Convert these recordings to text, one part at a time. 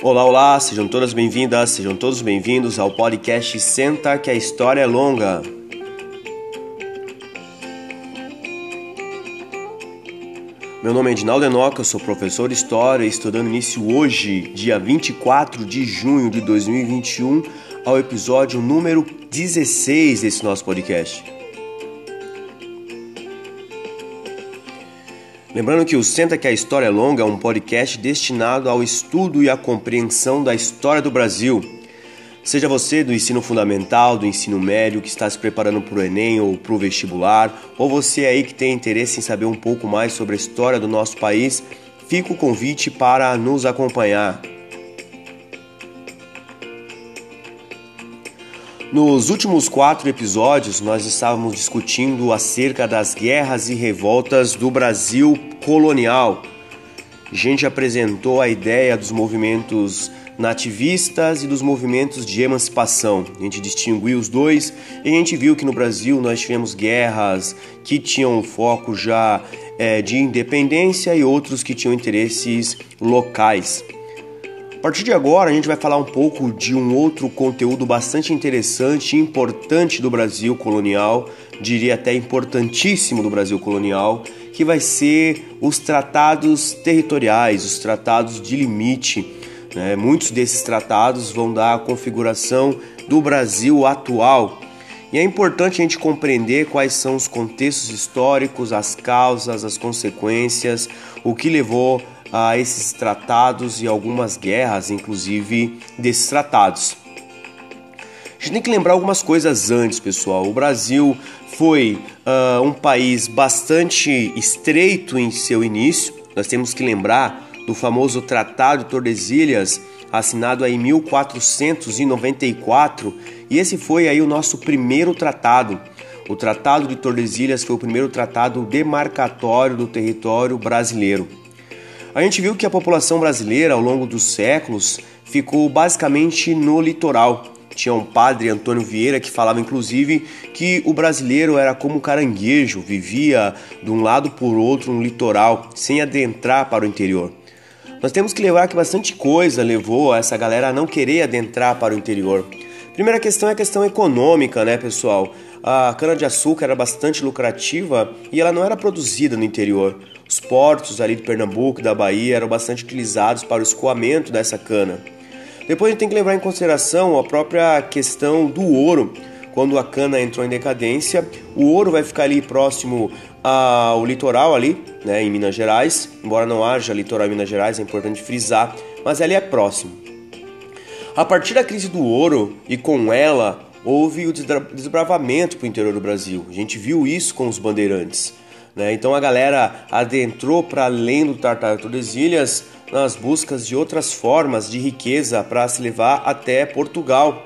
Olá, olá, sejam todas bem-vindas, sejam todos bem-vindos ao podcast Senta que a História é Longa. Meu nome é Edinaldo Enoca, sou professor de História e estou dando início hoje, dia 24 de junho de 2021, ao episódio número 16 desse nosso podcast. Lembrando que o Senta que a História é Longa é um podcast destinado ao estudo e à compreensão da história do Brasil. Seja você do ensino fundamental, do ensino médio, que está se preparando para o Enem ou para o vestibular, ou você aí que tem interesse em saber um pouco mais sobre a história do nosso país, fica o convite para nos acompanhar. Nos últimos quatro episódios, nós estávamos discutindo acerca das guerras e revoltas do Brasil colonial. A gente apresentou a ideia dos movimentos nativistas e dos movimentos de emancipação. A gente distinguiu os dois e a gente viu que no Brasil nós tivemos guerras que tinham foco já é, de independência e outros que tinham interesses locais. A partir de agora, a gente vai falar um pouco de um outro conteúdo bastante interessante e importante do Brasil colonial, diria até importantíssimo do Brasil colonial, que vai ser os tratados territoriais, os tratados de limite. Né? Muitos desses tratados vão dar a configuração do Brasil atual. E é importante a gente compreender quais são os contextos históricos, as causas, as consequências, o que levou a esses tratados e algumas guerras, inclusive, desses tratados. A gente tem que lembrar algumas coisas antes, pessoal. O Brasil foi uh, um país bastante estreito em seu início. Nós temos que lembrar do famoso Tratado de Tordesilhas, assinado em 1494, e esse foi aí o nosso primeiro tratado. O Tratado de Tordesilhas foi o primeiro tratado demarcatório do território brasileiro. A gente viu que a população brasileira, ao longo dos séculos, ficou basicamente no litoral. Tinha um padre, Antônio Vieira, que falava inclusive que o brasileiro era como caranguejo, vivia de um lado por outro no litoral, sem adentrar para o interior. Nós temos que levar que bastante coisa levou essa galera a não querer adentrar para o interior. Primeira questão é a questão econômica, né, pessoal? A cana-de-açúcar era bastante lucrativa e ela não era produzida no interior. Os portos ali de Pernambuco da Bahia eram bastante utilizados para o escoamento dessa cana. Depois a gente tem que levar em consideração a própria questão do ouro. Quando a cana entrou em decadência, o ouro vai ficar ali próximo ao litoral ali, né, em Minas Gerais. Embora não haja litoral em Minas Gerais, é importante frisar, mas ali é próximo. A partir da crise do ouro e com ela houve o desbravamento para o interior do Brasil. A gente viu isso com os bandeirantes. Né? Então a galera adentrou para além do Tartar Tordesilhas nas buscas de outras formas de riqueza para se levar até Portugal.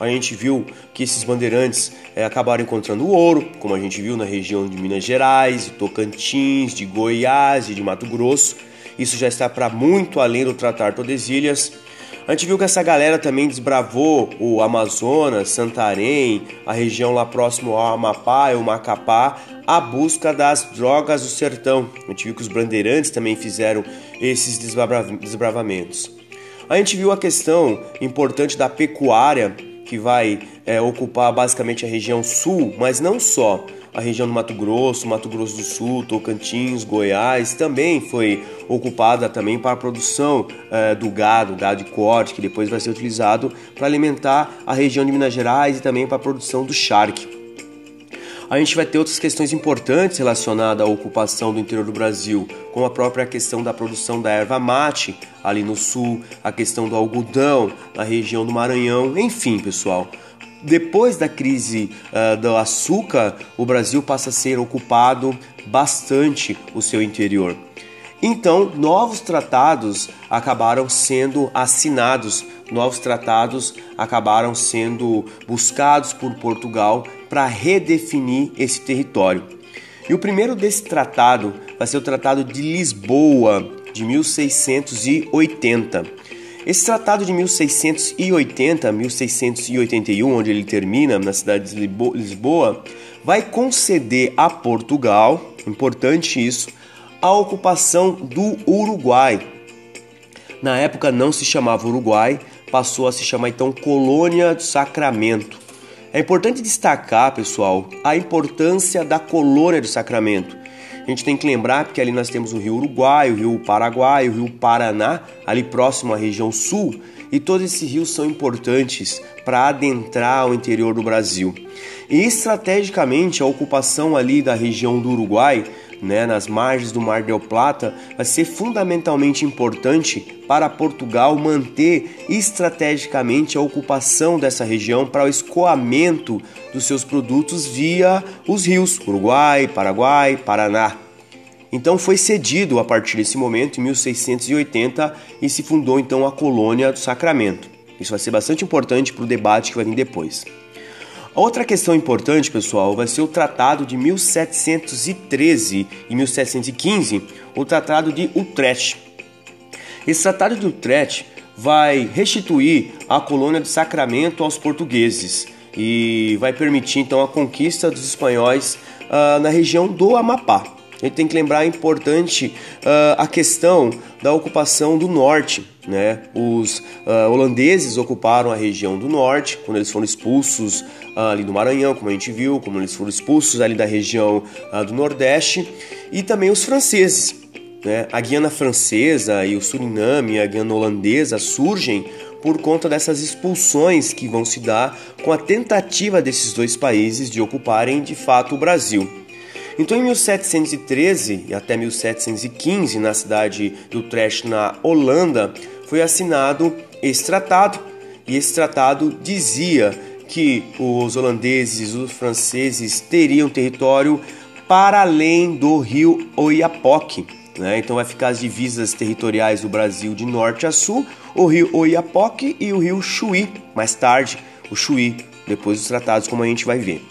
A gente viu que esses bandeirantes é, acabaram encontrando ouro, como a gente viu na região de Minas Gerais, de Tocantins, de Goiás e de Mato Grosso. Isso já está para muito além do Tratar Tordesilhas. A gente viu que essa galera também desbravou o Amazonas, Santarém, a região lá próximo ao Amapá e o Macapá, à busca das drogas do sertão. A gente viu que os bandeirantes também fizeram esses desbravamentos. A gente viu a questão importante da pecuária, que vai é, ocupar basicamente a região sul, mas não só a região do Mato Grosso, Mato Grosso do Sul, Tocantins, Goiás, também foi ocupada também para a produção eh, do gado, gado de corte, que depois vai ser utilizado para alimentar a região de Minas Gerais e também para a produção do charque. A gente vai ter outras questões importantes relacionadas à ocupação do interior do Brasil, como a própria questão da produção da erva mate ali no sul, a questão do algodão na região do Maranhão, enfim, pessoal. Depois da crise uh, do açúcar, o Brasil passa a ser ocupado bastante o seu interior. Então, novos tratados acabaram sendo assinados, novos tratados acabaram sendo buscados por Portugal para redefinir esse território. E o primeiro desse tratado vai ser o Tratado de Lisboa, de 1680. Esse tratado de 1680, 1681, onde ele termina na cidade de Lisboa, vai conceder a Portugal, importante isso, a ocupação do Uruguai. Na época não se chamava Uruguai, passou a se chamar então Colônia do Sacramento. É importante destacar, pessoal, a importância da colônia do Sacramento. A gente tem que lembrar que ali nós temos o rio Uruguai, o rio Paraguai, o rio Paraná, ali próximo à região sul, e todos esses rios são importantes para adentrar ao interior do Brasil. E estrategicamente a ocupação ali da região do Uruguai né, nas margens do Mar del Plata, vai ser fundamentalmente importante para Portugal manter estrategicamente a ocupação dessa região para o escoamento dos seus produtos via os rios Uruguai, Paraguai, Paraná. Então foi cedido a partir desse momento, em 1680, e se fundou então a colônia do Sacramento. Isso vai ser bastante importante para o debate que vai vir depois. Outra questão importante, pessoal, vai ser o Tratado de 1713 e 1715, o Tratado de Utrecht. Esse Tratado de Utrecht vai restituir a colônia de Sacramento aos portugueses e vai permitir então a conquista dos espanhóis uh, na região do Amapá. A gente tem que lembrar importante uh, a questão da ocupação do norte. Né? Os uh, holandeses ocuparam a região do norte quando eles foram expulsos uh, ali do Maranhão, como a gente viu, como eles foram expulsos ali da região do nordeste, e também os franceses. Né? A Guiana Francesa e o Suriname, a Guiana Holandesa surgem por conta dessas expulsões que vão se dar com a tentativa desses dois países de ocuparem de fato o Brasil. Então, em 1713 e até 1715, na cidade de Utrecht, na Holanda, foi assinado esse tratado. E esse tratado dizia que os holandeses, os franceses teriam território para além do rio Oiapoque. Né? Então vai ficar as divisas territoriais do Brasil de norte a sul, o rio Oiapoque e o rio Chuí, mais tarde o Chuí, depois dos tratados, como a gente vai ver.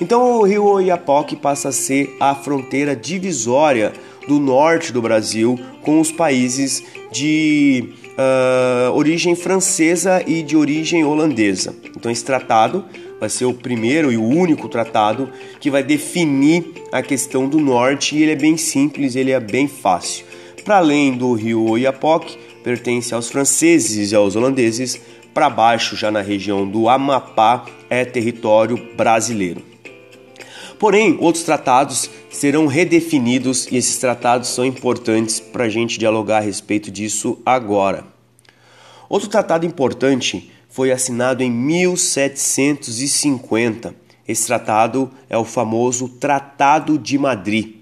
Então o rio Oiapoque passa a ser a fronteira divisória do norte do Brasil com os países de uh, origem francesa e de origem holandesa. Então esse tratado vai ser o primeiro e o único tratado que vai definir a questão do norte e ele é bem simples, ele é bem fácil. Para além do rio Oiapoque, pertence aos franceses e aos holandeses, para baixo, já na região do Amapá, é território brasileiro. Porém, outros tratados serão redefinidos e esses tratados são importantes para a gente dialogar a respeito disso agora. Outro tratado importante foi assinado em 1750. Esse tratado é o famoso Tratado de Madrid.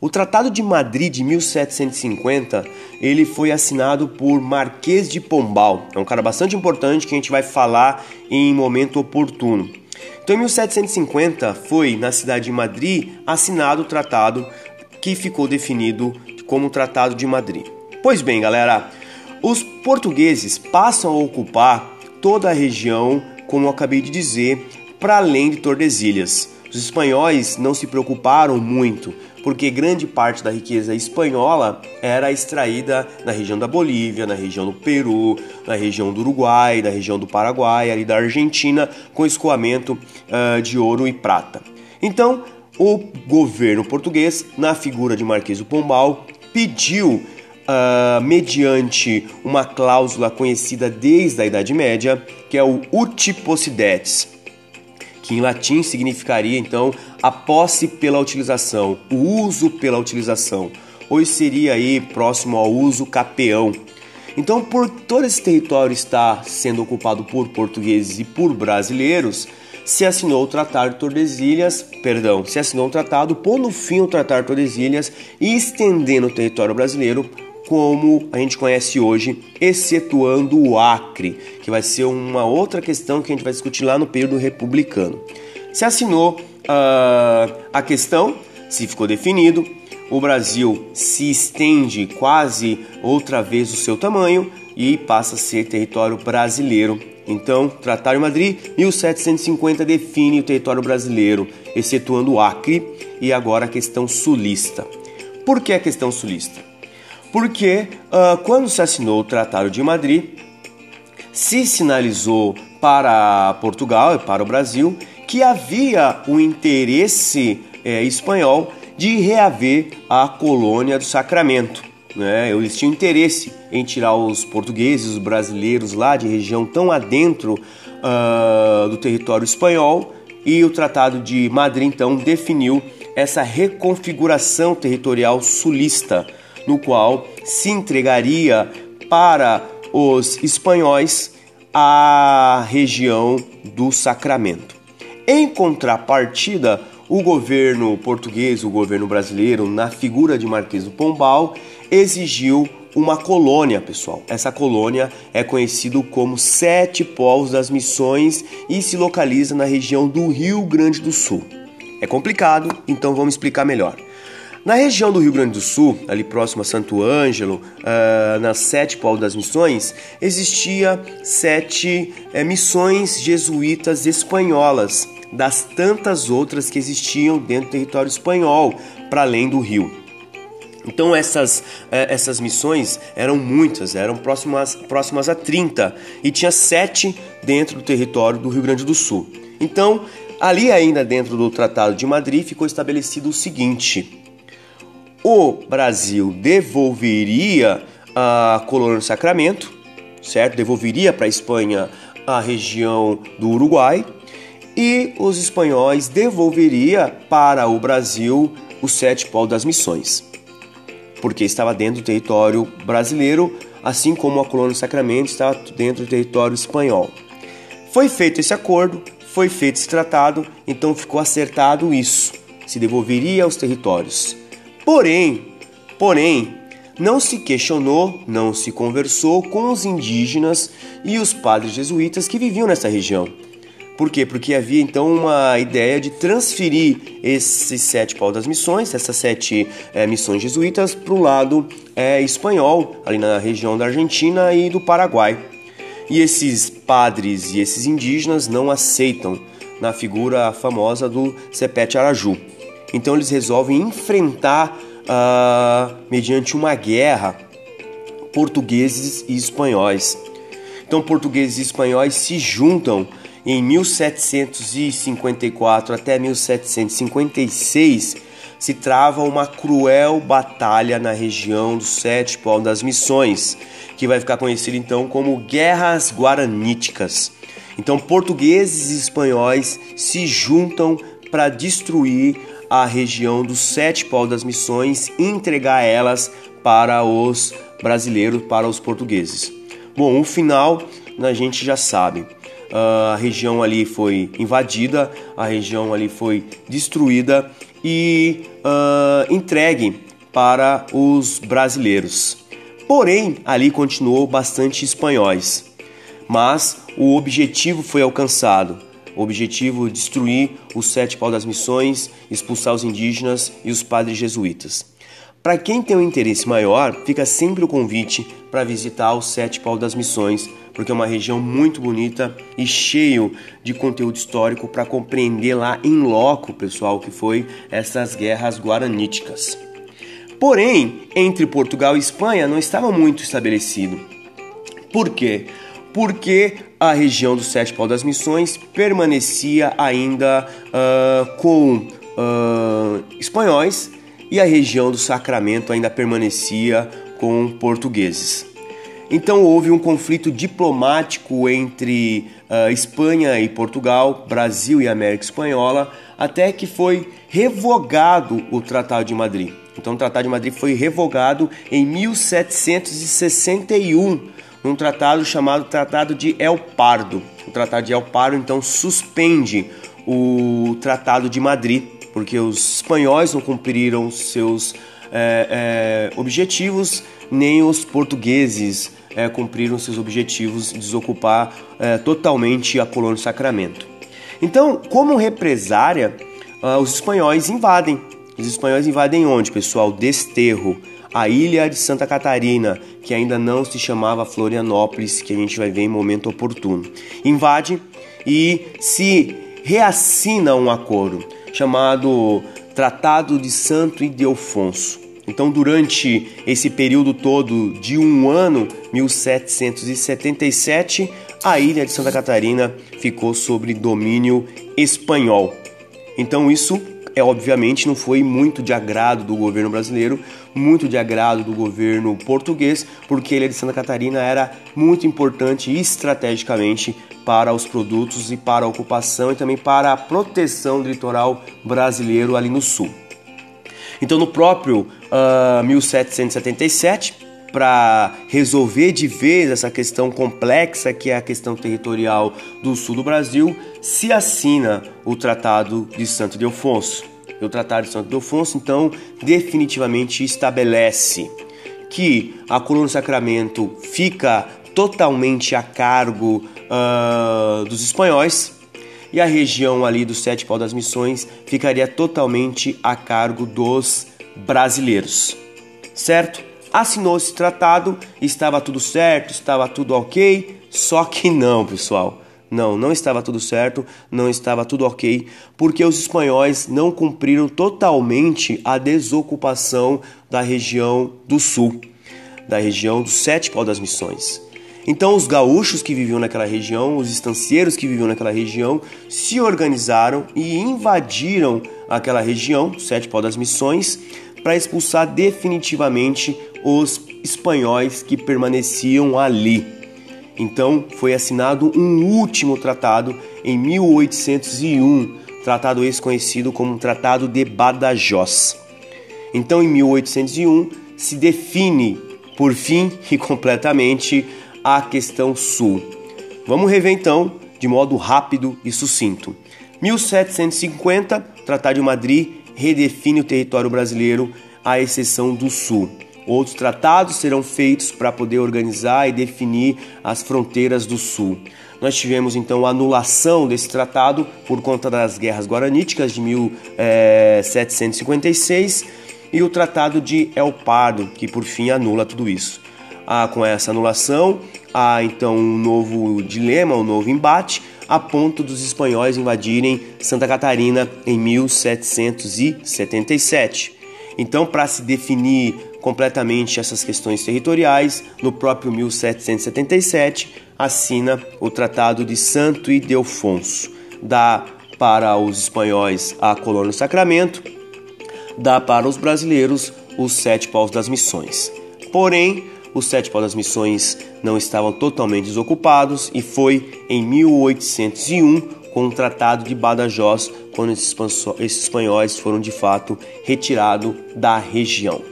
O Tratado de Madrid de 1750, ele foi assinado por Marquês de Pombal. É um cara bastante importante que a gente vai falar em momento oportuno. Então, em 1750, foi na cidade de Madrid assinado o tratado que ficou definido como o Tratado de Madrid. Pois bem, galera, os portugueses passam a ocupar toda a região, como eu acabei de dizer, para além de Tordesilhas. Os espanhóis não se preocuparam muito porque grande parte da riqueza espanhola era extraída na região da Bolívia, na região do Peru, na região do Uruguai, na região do Paraguai, ali da Argentina, com escoamento uh, de ouro e prata. Então, o governo português, na figura de Marquês do Pombal, pediu Uh, mediante uma cláusula conhecida desde a Idade Média, que é o uti possidetis, que em latim significaria então a posse pela utilização, o uso pela utilização. Hoje seria aí próximo ao uso capeão. Então, por todo esse território estar sendo ocupado por portugueses e por brasileiros, se assinou o Tratado de Tordesilhas, perdão, se assinou o tratado pondo fim ao Tratado de Tordesilhas e estendendo o território brasileiro como a gente conhece hoje, excetuando o Acre, que vai ser uma outra questão que a gente vai discutir lá no período republicano. Se assinou uh, a questão, se ficou definido, o Brasil se estende quase outra vez o seu tamanho e passa a ser território brasileiro. Então, Tratado de Madrid, 1750 define o território brasileiro, excetuando o Acre e agora a questão sulista. Por que a questão sulista? Porque uh, quando se assinou o Tratado de Madrid, se sinalizou para Portugal e para o Brasil que havia o interesse eh, espanhol de reaver a colônia do Sacramento. né? Eles tinham interesse em tirar os portugueses, os brasileiros lá de região tão adentro uh, do território espanhol e o Tratado de Madrid então definiu essa reconfiguração territorial sulista, no qual se entregaria para os espanhóis a região do Sacramento. Em contrapartida, o governo português, o governo brasileiro, na figura de Marquês do Pombal, exigiu uma colônia, pessoal. Essa colônia é conhecido como Sete Povos das Missões e se localiza na região do Rio Grande do Sul. É complicado, então vamos explicar melhor. Na região do Rio Grande do Sul, ali próximo a Santo Ângelo, uh, nas sete povos das missões, existia sete uh, missões jesuítas espanholas, das tantas outras que existiam dentro do território espanhol, para além do rio. Então essas, eh, essas missões eram muitas, eram próximas, próximas a 30 e tinha sete dentro do território do Rio Grande do Sul. Então, ali ainda dentro do Tratado de Madrid ficou estabelecido o seguinte: o Brasil devolveria a colônia do Sacramento, certo? Devolveria para a Espanha a região do Uruguai e os espanhóis devolveria para o Brasil os sete povos das missões porque estava dentro do território brasileiro, assim como a colônia do Sacramento estava dentro do território espanhol. Foi feito esse acordo, foi feito esse tratado, então ficou acertado isso, se devolveria aos territórios. Porém, porém, não se questionou, não se conversou com os indígenas e os padres jesuítas que viviam nessa região. Por quê? Porque havia então uma ideia de transferir esses sete pau das missões, essas sete é, missões jesuítas, para o lado é, espanhol, ali na região da Argentina e do Paraguai. E esses padres e esses indígenas não aceitam na figura famosa do Cepete Araju. Então eles resolvem enfrentar, uh, mediante uma guerra, portugueses e espanhóis. Então portugueses e espanhóis se juntam em 1754 até 1756 se trava uma cruel batalha na região do Sete Pau das Missões, que vai ficar conhecida então como Guerras Guaraníticas. Então, portugueses e espanhóis se juntam para destruir a região do Sete Pau das Missões e entregar elas para os brasileiros, para os portugueses. Bom, o final a gente já sabe. Ah, a região ali foi invadida, a região ali foi destruída e uh, entregue para os brasileiros. Porém, ali continuou bastante espanhóis, mas o objetivo foi alcançado. O objetivo destruir os sete pau das missões, expulsar os indígenas e os padres jesuítas. Para quem tem um interesse maior, fica sempre o convite para visitar os Sete Pau das Missões, porque é uma região muito bonita e cheio de conteúdo histórico para compreender lá em loco, pessoal, que foi essas guerras guaraníticas. Porém, entre Portugal e Espanha não estava muito estabelecido. Por quê? Porque a região dos Sete Pau das Missões permanecia ainda uh, com uh, espanhóis e a região do Sacramento ainda permanecia com portugueses. Então houve um conflito diplomático entre uh, Espanha e Portugal, Brasil e América Espanhola, até que foi revogado o Tratado de Madrid. Então o Tratado de Madrid foi revogado em 1761, num tratado chamado Tratado de El Pardo. O Tratado de El Pardo então suspende o Tratado de Madrid porque os espanhóis não cumpriram seus é, é, objetivos, nem os portugueses é, cumpriram seus objetivos de desocupar totalmente a colônia do Sacramento. Então, como represária, uh, os espanhóis invadem. Os espanhóis invadem onde, pessoal? Desterro, a ilha de Santa Catarina, que ainda não se chamava Florianópolis, que a gente vai ver em momento oportuno. Invade e se reassina um acordo chamado Tratado de Santo Ildefonso. Então, durante esse período todo de um ano, 1777, a ilha de Santa Catarina ficou sob domínio espanhol. Então, isso é obviamente não foi muito de agrado do governo brasileiro, muito de agrado do governo português, porque ilha de Santa Catarina era muito importante estrategicamente para os produtos e para a ocupação e também para a proteção do litoral brasileiro ali no sul. Então, no próprio uh, 1777, para resolver de vez essa questão complexa que é a questão territorial do sul do Brasil, se assina o Tratado de Santo Ildefonso. E o Tratado de Santo Ildefonso, então, definitivamente estabelece que a coluna do Sacramento fica totalmente a cargo uh, dos espanhóis e a região ali do Sete Pau das Missões ficaria totalmente a cargo dos brasileiros, certo? Assinou esse tratado, estava tudo certo, estava tudo ok, só que não, pessoal. Não, não estava tudo certo, não estava tudo ok, porque os espanhóis não cumpriram totalmente a desocupação da região do sul, da região dos sete pau das missões. Então, os gaúchos que viviam naquela região, os estancieiros que viviam naquela região, se organizaram e invadiram aquela região, sete pau das missões, para expulsar definitivamente os espanhóis que permaneciam ali. Então foi assinado um último tratado em 1801, tratado esse conhecido como Tratado de Badajoz. Então em 1801 se define por fim e completamente a questão sul. Vamos rever então de modo rápido e sucinto. 1750, Tratado de Madrid redefine o território brasileiro à exceção do sul. Outros tratados serão feitos para poder organizar e definir as fronteiras do Sul. Nós tivemos então a anulação desse tratado por conta das guerras guaraníticas de 1756 e o Tratado de El Pardo, que por fim anula tudo isso. Ah, com essa anulação, há então um novo dilema, um novo embate, a ponto dos espanhóis invadirem Santa Catarina em 1777. Então, para se definir completamente essas questões territoriais, no próprio 1777 assina o Tratado de Santo Ildefonso. Dá para os espanhóis a colônia do Sacramento, dá para os brasileiros os sete paus das missões. Porém, os sete paus das missões não estavam totalmente desocupados e foi em 1801 com o Tratado de Badajoz quando esses espanhóis foram de fato retirados da região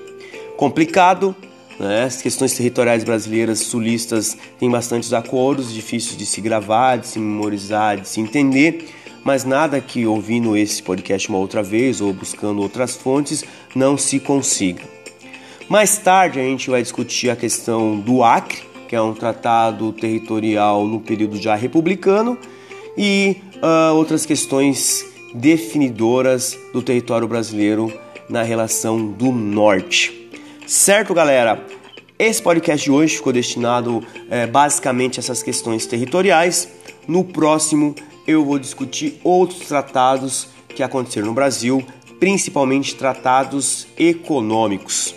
complicado. Né? As questões territoriais brasileiras sulistas têm bastantes acordos, difíceis de se gravar, de se memorizar, de se entender, mas nada que ouvindo esse podcast uma outra vez ou buscando outras fontes não se consiga. Mais tarde a gente vai discutir a questão do Acre, que é um tratado territorial no período já republicano, e uh, outras questões definidoras do território brasileiro na relação do norte. Certo, galera? Esse podcast de hoje ficou destinado é, basicamente a essas questões territoriais. No próximo, eu vou discutir outros tratados que aconteceram no Brasil, principalmente tratados econômicos.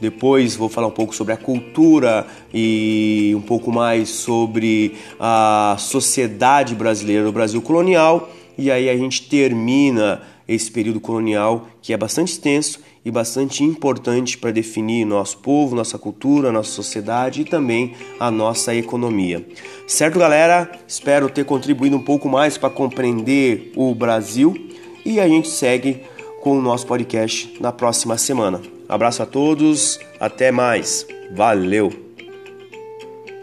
Depois vou falar um pouco sobre a cultura e um pouco mais sobre a sociedade brasileira, o Brasil colonial. E aí a gente termina esse período colonial que é bastante extenso e bastante importante para definir nosso povo, nossa cultura, nossa sociedade e também a nossa economia. Certo, galera? Espero ter contribuído um pouco mais para compreender o Brasil e a gente segue com o nosso podcast na próxima semana. Abraço a todos, até mais. Valeu!